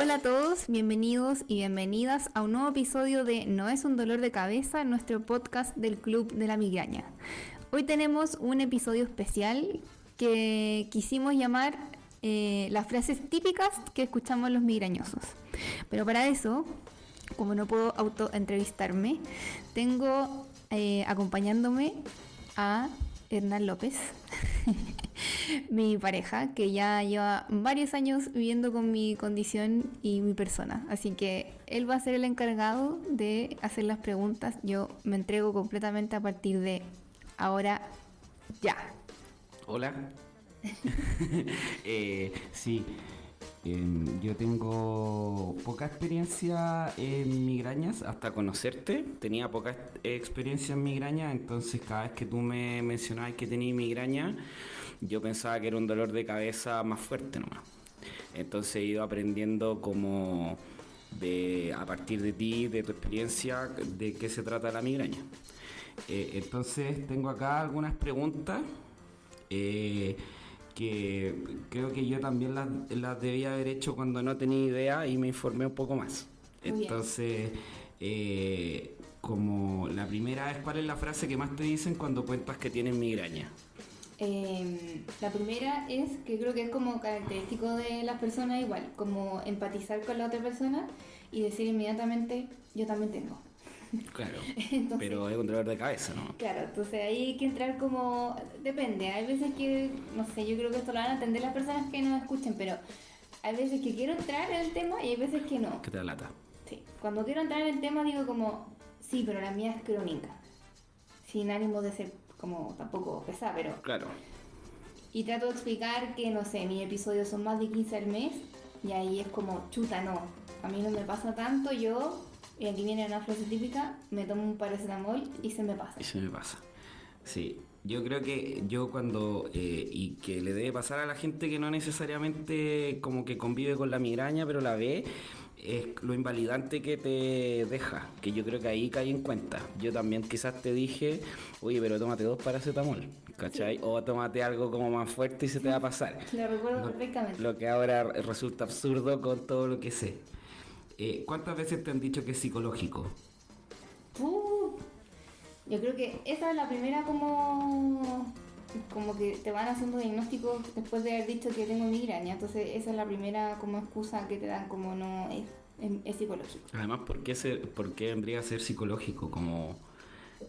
Hola a todos, bienvenidos y bienvenidas a un nuevo episodio de No es un dolor de cabeza, nuestro podcast del Club de la Migraña. Hoy tenemos un episodio especial que quisimos llamar eh, las frases típicas que escuchamos los migrañosos. Pero para eso, como no puedo autoentrevistarme, tengo eh, acompañándome a Hernán López, mi pareja, que ya lleva varios años viviendo con mi condición y mi persona. Así que él va a ser el encargado de hacer las preguntas. Yo me entrego completamente a partir de ahora ya. Hola. eh, sí, em, yo tengo poca experiencia en migrañas hasta conocerte. Tenía poca experiencia en migrañas, entonces cada vez que tú me mencionabas que tenía migraña, yo pensaba que era un dolor de cabeza más fuerte nomás. Entonces he ido aprendiendo como de, a partir de ti, de tu experiencia, de qué se trata la migraña. Eh, entonces tengo acá algunas preguntas. Eh, que creo que yo también las, las, debía haber hecho cuando no tenía idea y me informé un poco más. Entonces, eh, como la primera es, ¿cuál es la frase que más te dicen cuando cuentas que tienes migraña? Eh, la primera es que creo que es como característico de las personas igual, como empatizar con la otra persona y decir inmediatamente, yo también tengo. Claro, pero es un dolor de cabeza, ¿no? Claro, entonces ahí hay que entrar como... Depende, hay veces que, no sé, yo creo que esto lo van a entender las personas que nos escuchen, pero hay veces que quiero entrar en el tema y hay veces que no. Que te lata. Sí, cuando quiero entrar en el tema digo como, sí, pero la mía es crónica. Sin ánimo de ser como tampoco pesada, pero... Claro. Y trato de explicar que, no sé, mis episodios son más de 15 al mes y ahí es como, chuta, no, a mí no me pasa tanto, yo y aquí viene una frase típica, me tomo un paracetamol y se me pasa. Y se me pasa. Sí, yo creo que yo cuando, eh, y que le debe pasar a la gente que no necesariamente como que convive con la migraña, pero la ve, es lo invalidante que te deja, que yo creo que ahí caí en cuenta. Yo también quizás te dije, oye, pero tómate dos paracetamol, ¿cachai? O tómate algo como más fuerte y se te va a pasar. Lo recuerdo perfectamente. Lo que ahora resulta absurdo con todo lo que sé. Eh, ¿Cuántas veces te han dicho que es psicológico? Uh, yo creo que esa es la primera como como que te van haciendo diagnósticos después de haber dicho que tengo migraña. Entonces esa es la primera como excusa que te dan como no es, es, psicológico. Además, ¿por qué, ser, ¿por qué vendría a ser psicológico? Como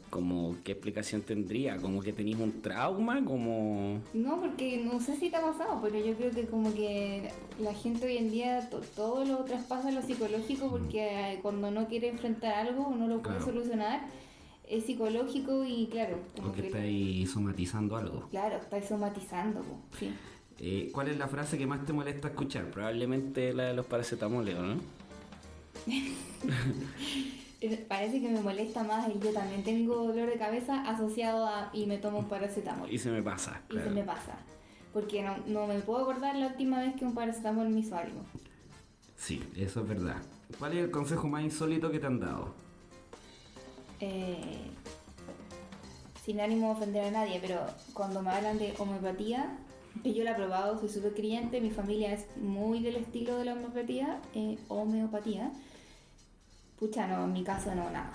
como qué explicación tendría, como que tenéis un trauma, como... No, porque no sé si te ha pasado, pero yo creo que como que la gente hoy en día todo lo traspasa a lo psicológico mm. porque cuando no quiere enfrentar algo o no lo puede solucionar, es psicológico y claro... Como que estáis somatizando algo. Claro, estáis somatizando, sí. Eh, ¿Cuál es la frase que más te molesta escuchar? Probablemente la de los paracetamoles, ¿no? Parece que me molesta más y yo también tengo dolor de cabeza asociado a y me tomo un paracetamol. Y se me pasa. Y se me pasa. Porque no, no, me puedo acordar la última vez que un paracetamol me hizo algo. Sí, eso es verdad. ¿Cuál es el consejo más insólito que te han dado? Eh, sin ánimo de ofender a nadie, pero cuando me hablan de homeopatía, que yo la he probado, soy súper creyente, mi familia es muy del estilo de la homeopatía, eh, homeopatía pucha, no, en mi caso no, nada.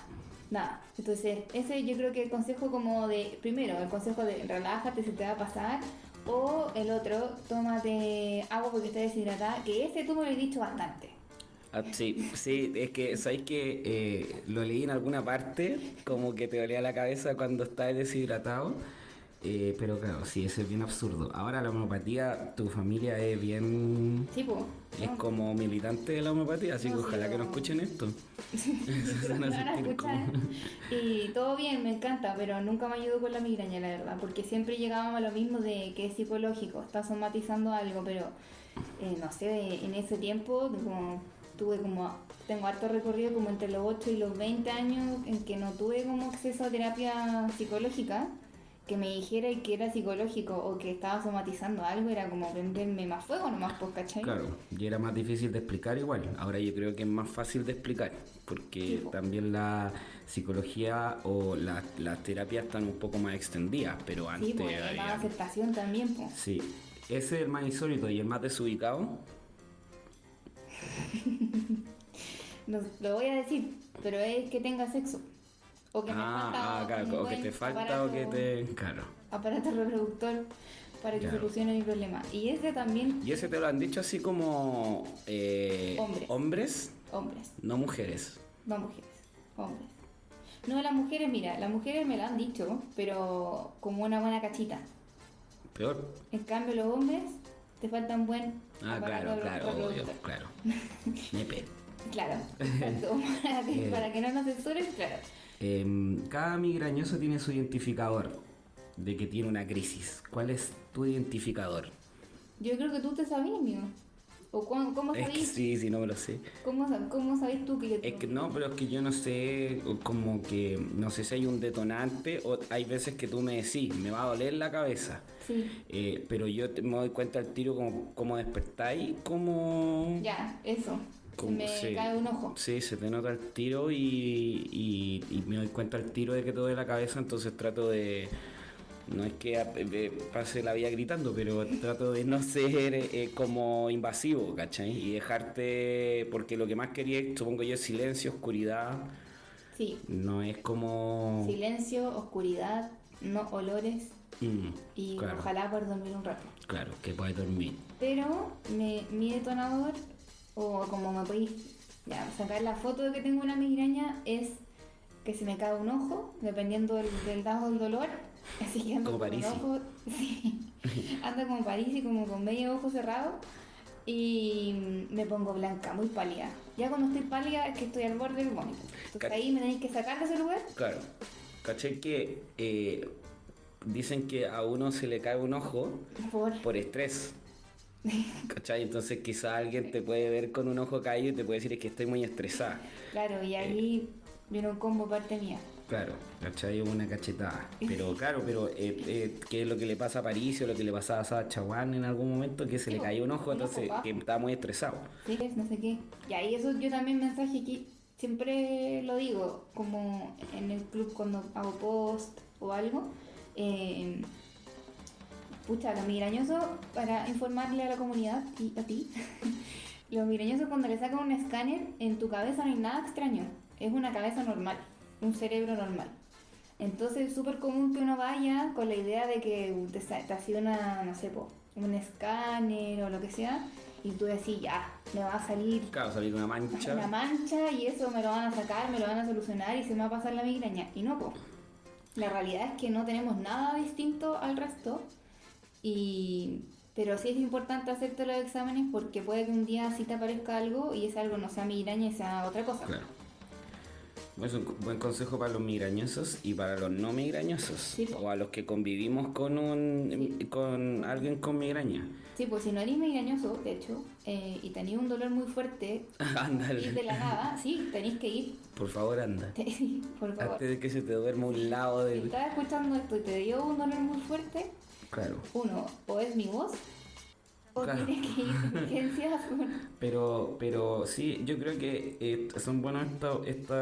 Nada. Entonces, ese yo creo que el consejo como de, primero, el consejo de relájate, se te va a pasar. O el otro, tómate agua porque estás deshidratada, que ese tú me lo he dicho bastante. Ah, sí, sí, es que sabéis que eh, lo leí en alguna parte, como que te dolía la cabeza cuando estás deshidratado. Eh, pero claro, sí, eso es bien absurdo. Ahora la homeopatía, tu familia es bien... Sí, pues. Es como militante de la homeopatía, así que ojalá que no escuchen esto. Y todo bien, me encanta, pero nunca me ayudó con la migraña, la verdad, porque siempre llegábamos a lo mismo de que es psicológico, está somatizando algo, pero eh, no sé, en ese tiempo como, tuve como, tengo harto recorrido como entre los 8 y los 20 años en que no tuve como acceso a terapia psicológica que me dijera que era psicológico o que estaba somatizando algo era como prenderme más fuego nomás, pues, ¿cachai? Claro, y era más difícil de explicar igual. Ahora yo creo que es más fácil de explicar, porque también la psicología o las terapias están un poco más extendidas, pero antes... Sí, pues, había... aceptación también, pues. Sí, ese es el más insólito y el más desubicado. no, lo voy a decir, pero es que tenga sexo. O que me Ah, falta ah, claro, o que te falta aparato- o que te. Claro. aparato reproductor para que Claro. solucione mi problema. Y ese también, Y ese te lo han dicho así como. eh, Hombres. hombres, hombres, no mujeres. no mujeres, hombres. No, las mujeres, mira, las mujeres me lo han dicho, pero como una buena cachita. Peor. En cambio, los hombres te falta un buen Ah, claro, claro, obvio, claro. Nepe. Claro, exacto. para, que, Eh. para que no nos censuren, claro. Em, cada migrañoso tiene su identificador de que tiene una crisis. ¿Cuál es tu identificador? Yo creo que tú te sabías, amigo. ¿O cómo, cómo Es que sabías? sí, sí, no me lo sé. ¿Cómo, cómo tú que yo Es que no, pero es que yo no sé, como que, no sé si hay un detonante o hay veces que tú me decís, me va a doler la cabeza. Sí, Eh, pero yo te- me doy cuenta al tiro como, como despertáis, como... ya, eso. Como- me sí. cae un ojo. Sí, se te nota el tiro y, y- y me doy cuenta al tiro de que te duele la cabeza, entonces trato de... No es que eh, pase la vida gritando, pero trato de no ser eh, como invasivo, ¿cachai? Y dejarte, porque lo que más quería, supongo yo, es silencio, oscuridad, Sí, no es como... silencio, oscuridad, no olores Mm, y claro, ojalá poder dormir un rato. claro, que puedes dormir. Pero me- mi detonador, o como me podéis ya, sacar la foto de que tengo una migraña, es que se me cae un ojo, dependiendo del, del dado del dolor. Así que ando Como con un Parisi. ojo, sí, ando como París y como con medio ojo cerrado. Y me pongo blanca, muy pálida. Ya cuando estoy pálida es que estoy al borde del vómito. Entonces ahí me tenéis que sacar de ese lugar. Claro, ¿cachai? Que eh, dicen que a uno se le cae un ojo Por... por estrés. ¿Cachai? Entonces quizá alguien te puede ver con un ojo caído y te puede decir "Es que estoy muy estresada. Claro, y ahí viene un combo parte mía. Claro, ¿cachai? Una cachetada. Pero claro, pero eh, eh, ¿qué es lo que le pasa a París o lo que le pasaba a Saba Chaguán en algún momento? Que se le cayó un ojo, entonces que estaba muy estresado. Sí, no sé qué. Y ahí eso yo también mensaje aquí, siempre lo digo, como en el club cuando hago post o algo. eh, pucha, los migrañosos, para informarle a la comunidad y a ti, los migrañosos cuando le sacan un escáner, en tu cabeza no hay nada extraño, es una cabeza normal, un cerebro normal. Entonces es súper común que uno vaya con la idea de que te, te ha sido una, no sé, po, un escáner o lo que sea, y tú decís, ya, me va a salir Claro, salir una mancha. una mancha y eso me lo van a sacar, me lo van a solucionar y se me va a pasar la migraña. Y no, po. La realidad es que no tenemos nada distinto al resto. Y... Pero sí es importante hacerte los exámenes porque puede que un día sí te aparezca algo y ese algo no sea migraña y sea otra cosa. Claro. Es un buen consejo para los migrañosos y para los no migrañosos. Sí, po. o a los que convivimos con un con alguien con migraña. Sí, pues si no eres migrañoso, de hecho, eh, y tenéis un dolor muy fuerte y de la nada, sí, tenéis que ir. Por favor, anda. Sí, por favor. Antes de que se te duerma un lado Si del. estás escuchando esto y te dio un dolor muy fuerte, Claro. uno, o es mi voz, o Claro. tienes que ir. Pero, pero sí, yo creo que eh, son buenos estos este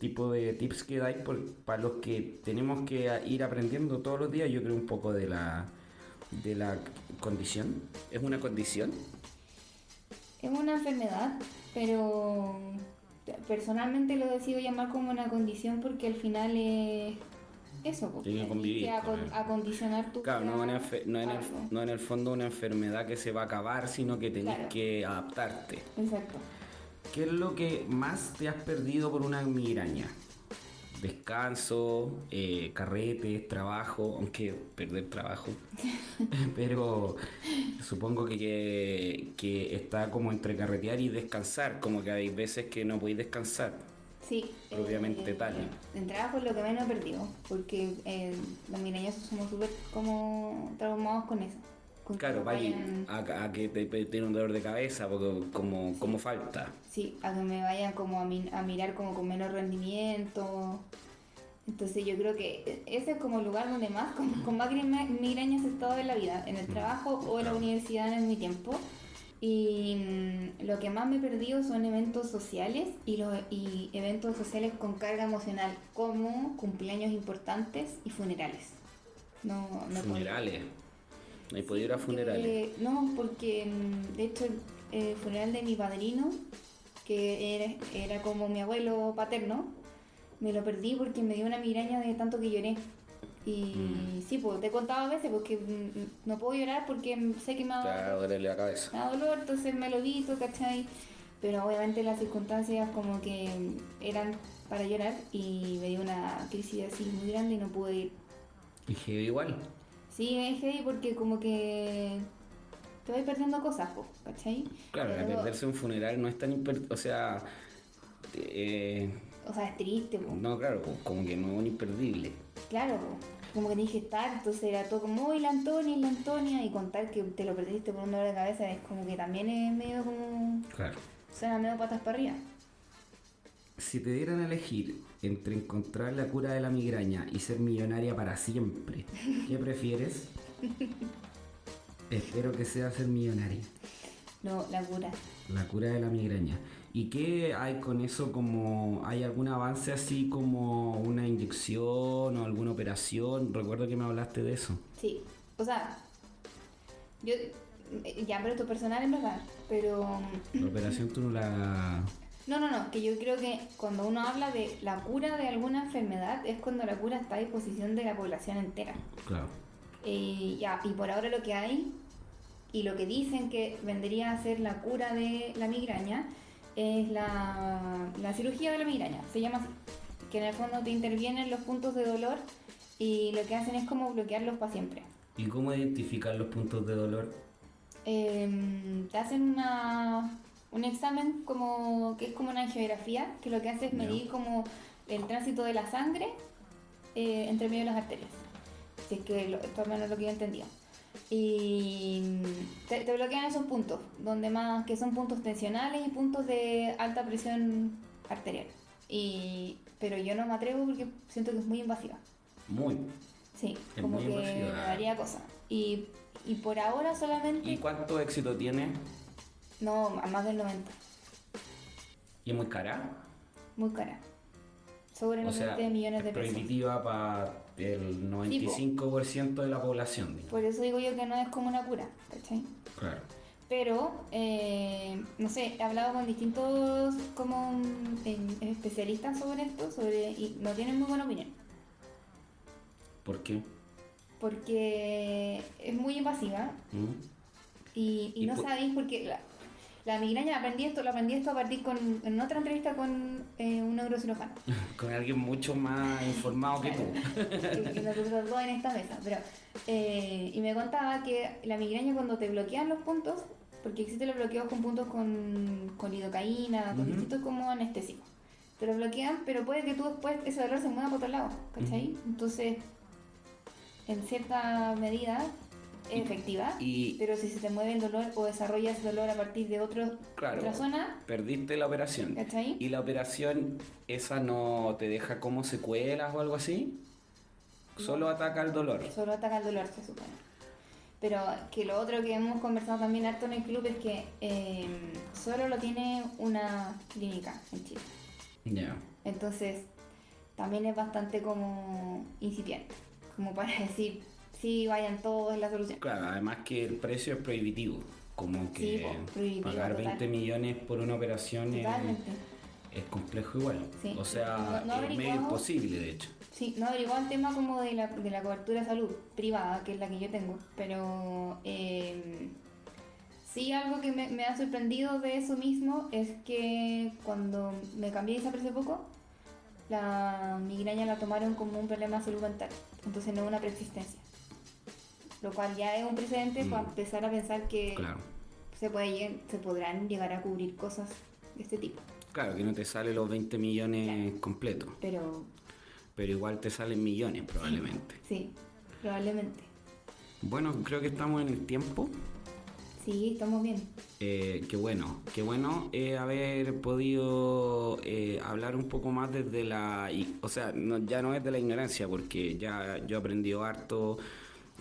tipo de tips que dais por, para los que tenemos que ir aprendiendo todos los días. Yo creo un poco de la de la condición. ¿Es una condición? Es una enfermedad, pero personalmente lo decido llamar como una condición porque al final es eso, porque Tiene que convivir con él. acondicionar tu Claro, no, en el, algo. no en el fondo una enfermedad que se va a acabar, sino que tenés Claro. que adaptarte. Exacto. ¿Qué es lo que más te has perdido por una migraña? Descanso, eh, carretes, trabajo, aunque perder trabajo. Pero supongo que, que, que está como entre carretear y descansar, como que hay veces que no podéis descansar. Sí. Propiamente tal. En trabajo es lo que menos he perdido, porque eh, los migrañosos somos súper como traumados con eso. con Claro, vaya vayan- a, a que te, te tiene un dolor de cabeza, porque como, como falta. Sí, a que me vayan como a, mi- a mirar como con menos rendimiento. Entonces yo creo que ese es como el lugar donde más, con, con más migra- migrañas he estado en la vida, en el trabajo o en la universidad en mi tiempo. Y mm, lo que más me he perdido son eventos sociales y, los, y eventos sociales con carga emocional, como cumpleaños importantes y funerales. No. Funerales. No he podido ir a funerales. no, porque mm, de hecho el, el funeral de mi padrino que era, era como mi abuelo paterno, me lo perdí porque me dio una migraña de tanto que lloré. Y Mm. sí, pues te he contado a veces porque mm, no puedo llorar porque sé que me Te va a da, doler la cabeza. me da dolor, entonces me lo evito, ¿cachai? Pero obviamente las circunstancias como que eran para llorar y me dio una crisis así muy grande y no pude ir. Y heavy igual. Sí, es heavy porque como que te vas perdiendo cosas, po, ¿cachai? Claro, la Pero- perderse un funeral no es tan imper- O sea. eh, O sea, es triste, po. no, claro, como que no es un imperdible. Claro, como que dije estar, entonces era todo como, uy, la Antonia, y la Antonia, y contar que te lo perdiste por un dolor de cabeza es como que también es medio como, Claro. suena medio patas para arriba. Si te dieran a elegir entre encontrar la cura de la migraña y ser millonaria para siempre, ¿qué prefieres? Espero que sea ser millonaria. No, la cura. La cura de la migraña. ¿Y qué hay con eso como... ¿Hay algún avance así como una inyección o alguna operación? Recuerdo que me hablaste de eso. Sí, o sea, yo, eh, ya, pero esto es personal en verdad, pero... La operación tú no la... No, no, no, que yo creo que cuando uno habla de la cura de alguna enfermedad es cuando la cura está a disposición de la población entera. Claro. Eh, ya, y por ahora lo que hay y lo que dicen que vendría a ser la cura de la migraña es la, la cirugía de la migraña, se llama así. Que en el fondo te intervienen los puntos de dolor y lo que hacen es como bloquearlos para siempre. ¿Y cómo identificar los puntos de dolor? Em, te hacen una, un examen como que es como una angiografía, que lo que hace es medir como el tránsito de la sangre eh, entre medio de las arterias. Es que lo, esto al menos es lo que yo entendía. Y te, te bloquean esos puntos, donde más que son puntos tensionales y puntos de alta presión arterial. Y, pero yo no me atrevo porque siento que es muy invasiva. Muy. Sí, Es como muy que invasiva. me daría cosa. Y, y por ahora solamente... ¿Y cuánto éxito tiene? No, a más del 90. ¿Y es muy cara? Muy cara. Sobre O los sea, 20 millones de es pesos. prohibitiva para el 95% de la población. digamos. Por eso digo yo que no es como una cura, ¿cachai? Claro. Pero, eh, no sé, he hablado con distintos como especialistas sobre esto, sobre y no tienen muy buena opinión. ¿Por qué? Porque es muy invasiva ¿Mm? y, y Y no por- sabéis porque la, la migraña, aprendí esto, lo aprendí esto a partir con, en otra entrevista con eh, un neurocirujano. Con alguien mucho más informado que tú. que, que nosotros dos en esta mesa. Pero, eh, y me contaba que la migraña cuando te bloquean los puntos, porque existen los bloqueos con puntos con, con lidocaína, con Ujú. distintos como anestésicos. Te los bloquean, pero puede que tú después ese dolor se mueva para otro lado, ¿cachai? Entonces, en cierta medida efectiva, y- pero si se te mueve el dolor o desarrollas dolor a partir de otro, Claro. otra zona, Perdiste la operación. ¿cachai? ¿Y la operación esa no te deja como secuelas o algo así? Solo ataca el dolor. Solo ataca el dolor, se supone. Pero que lo otro que hemos conversado también harto en el club es que eh, solo lo tiene una clínica en Chile. Ya. Entonces, también es bastante como incipiente. Como para decir, sí, vayan todos, es la solución. Claro, además que el precio es prohibitivo. Como que Sí, prohibitivo, pagar total. 20 millones por una operación es, complejo igual. Sí. O sea, No- no es medio imposible de hecho. Sí, no averiguó el tema como de la, de la cobertura de salud privada, que es la que yo tengo, pero eh, sí algo que me, me ha sorprendido de eso mismo es que cuando me cambié de hace poco, la migraña la tomaron como un problema de salud mental, entonces no una preexistencia. Lo cual ya es un precedente Mm. para empezar a pensar que Claro. se, puede, se podrán llegar a cubrir cosas de este tipo, Claro, que no te sale los 20 millones completos, pero pero igual te salen millones probablemente. sí, probablemente. Bueno, creo que estamos en el tiempo. Sí, estamos bien. Eh, qué bueno, qué bueno eh, haber podido eh, hablar un poco más desde la, o sea, no- ya no es de la ignorancia, porque ya yo aprendí harto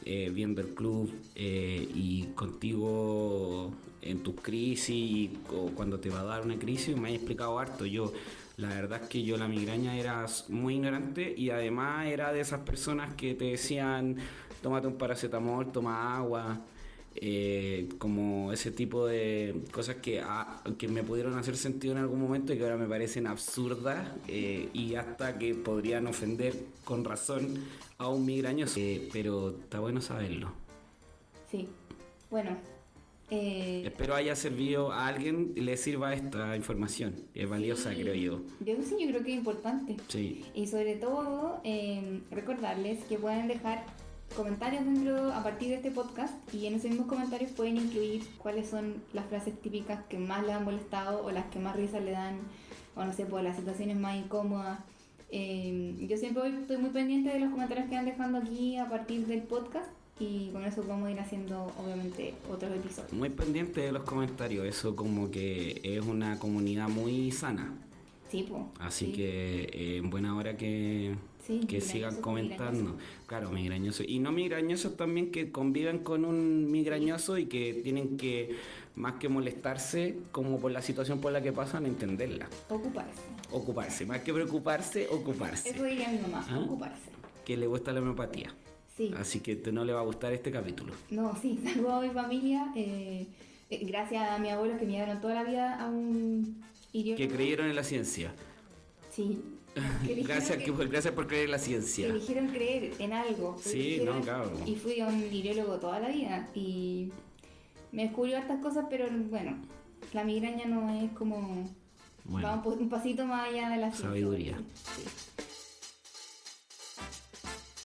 eh, viendo el club eh, y contigo en tus crisis o cuando te va a dar una crisis me has explicado harto. Yo, la verdad es que yo la migraña era muy ignorante y además era de esas personas que te decían, tómate un paracetamol, toma agua. Eh, como ese tipo de cosas que, ah, que me pudieron hacer sentido en algún momento y que ahora me parecen absurdas eh, y hasta que podrían ofender con razón a un migrañoso. Eh, pero está bueno saberlo. Sí. Bueno. eh, Espero haya servido a alguien y le sirva esta información. Es valiosa, sí. creo yo. Yo sí, yo creo que es importante. Sí. Y sobre todo, eh, recordarles que pueden dejar comentarios dentro a partir de este podcast y en esos mismos comentarios pueden incluir cuáles son las frases típicas que más les han molestado o las que más risa le dan o no sé, por las situaciones más incómodas. Eh, yo siempre estoy muy pendiente de los comentarios que van dejando aquí a partir del podcast y con eso vamos a ir haciendo obviamente otros episodios. Muy pendiente de los comentarios. Eso como que es una comunidad muy sana. Sí, pues. Así que eh, en buena hora que, Sí, que sigan comentando. Claro, migrañosos. Y no migrañosos también que conviven con un migrañoso y que tienen que, más que molestarse, como por la situación por la que pasan, entenderla. Ocuparse. Ocuparse. Más que preocuparse, ocuparse. Eso diría mi mamá, Ah. ocuparse. Que le gusta la homeopatía. Sí. Así que te- no le va a gustar este capítulo. No, sí, saludo a mi familia. eh, eh, gracias a mi abuelo que me dieron toda la vida a un idioma. Que creyeron en la ciencia. Sí. Gracias, que- gracias por creer en la ciencia. Eligieron creer en algo. Sí, no, claro. Y fui a un iriólogo toda la vida. Y me descubrió hartas cosas, pero bueno, la migraña no es como. Bueno. Va un pasito más allá de la ciencia. Sabiduría. Sí.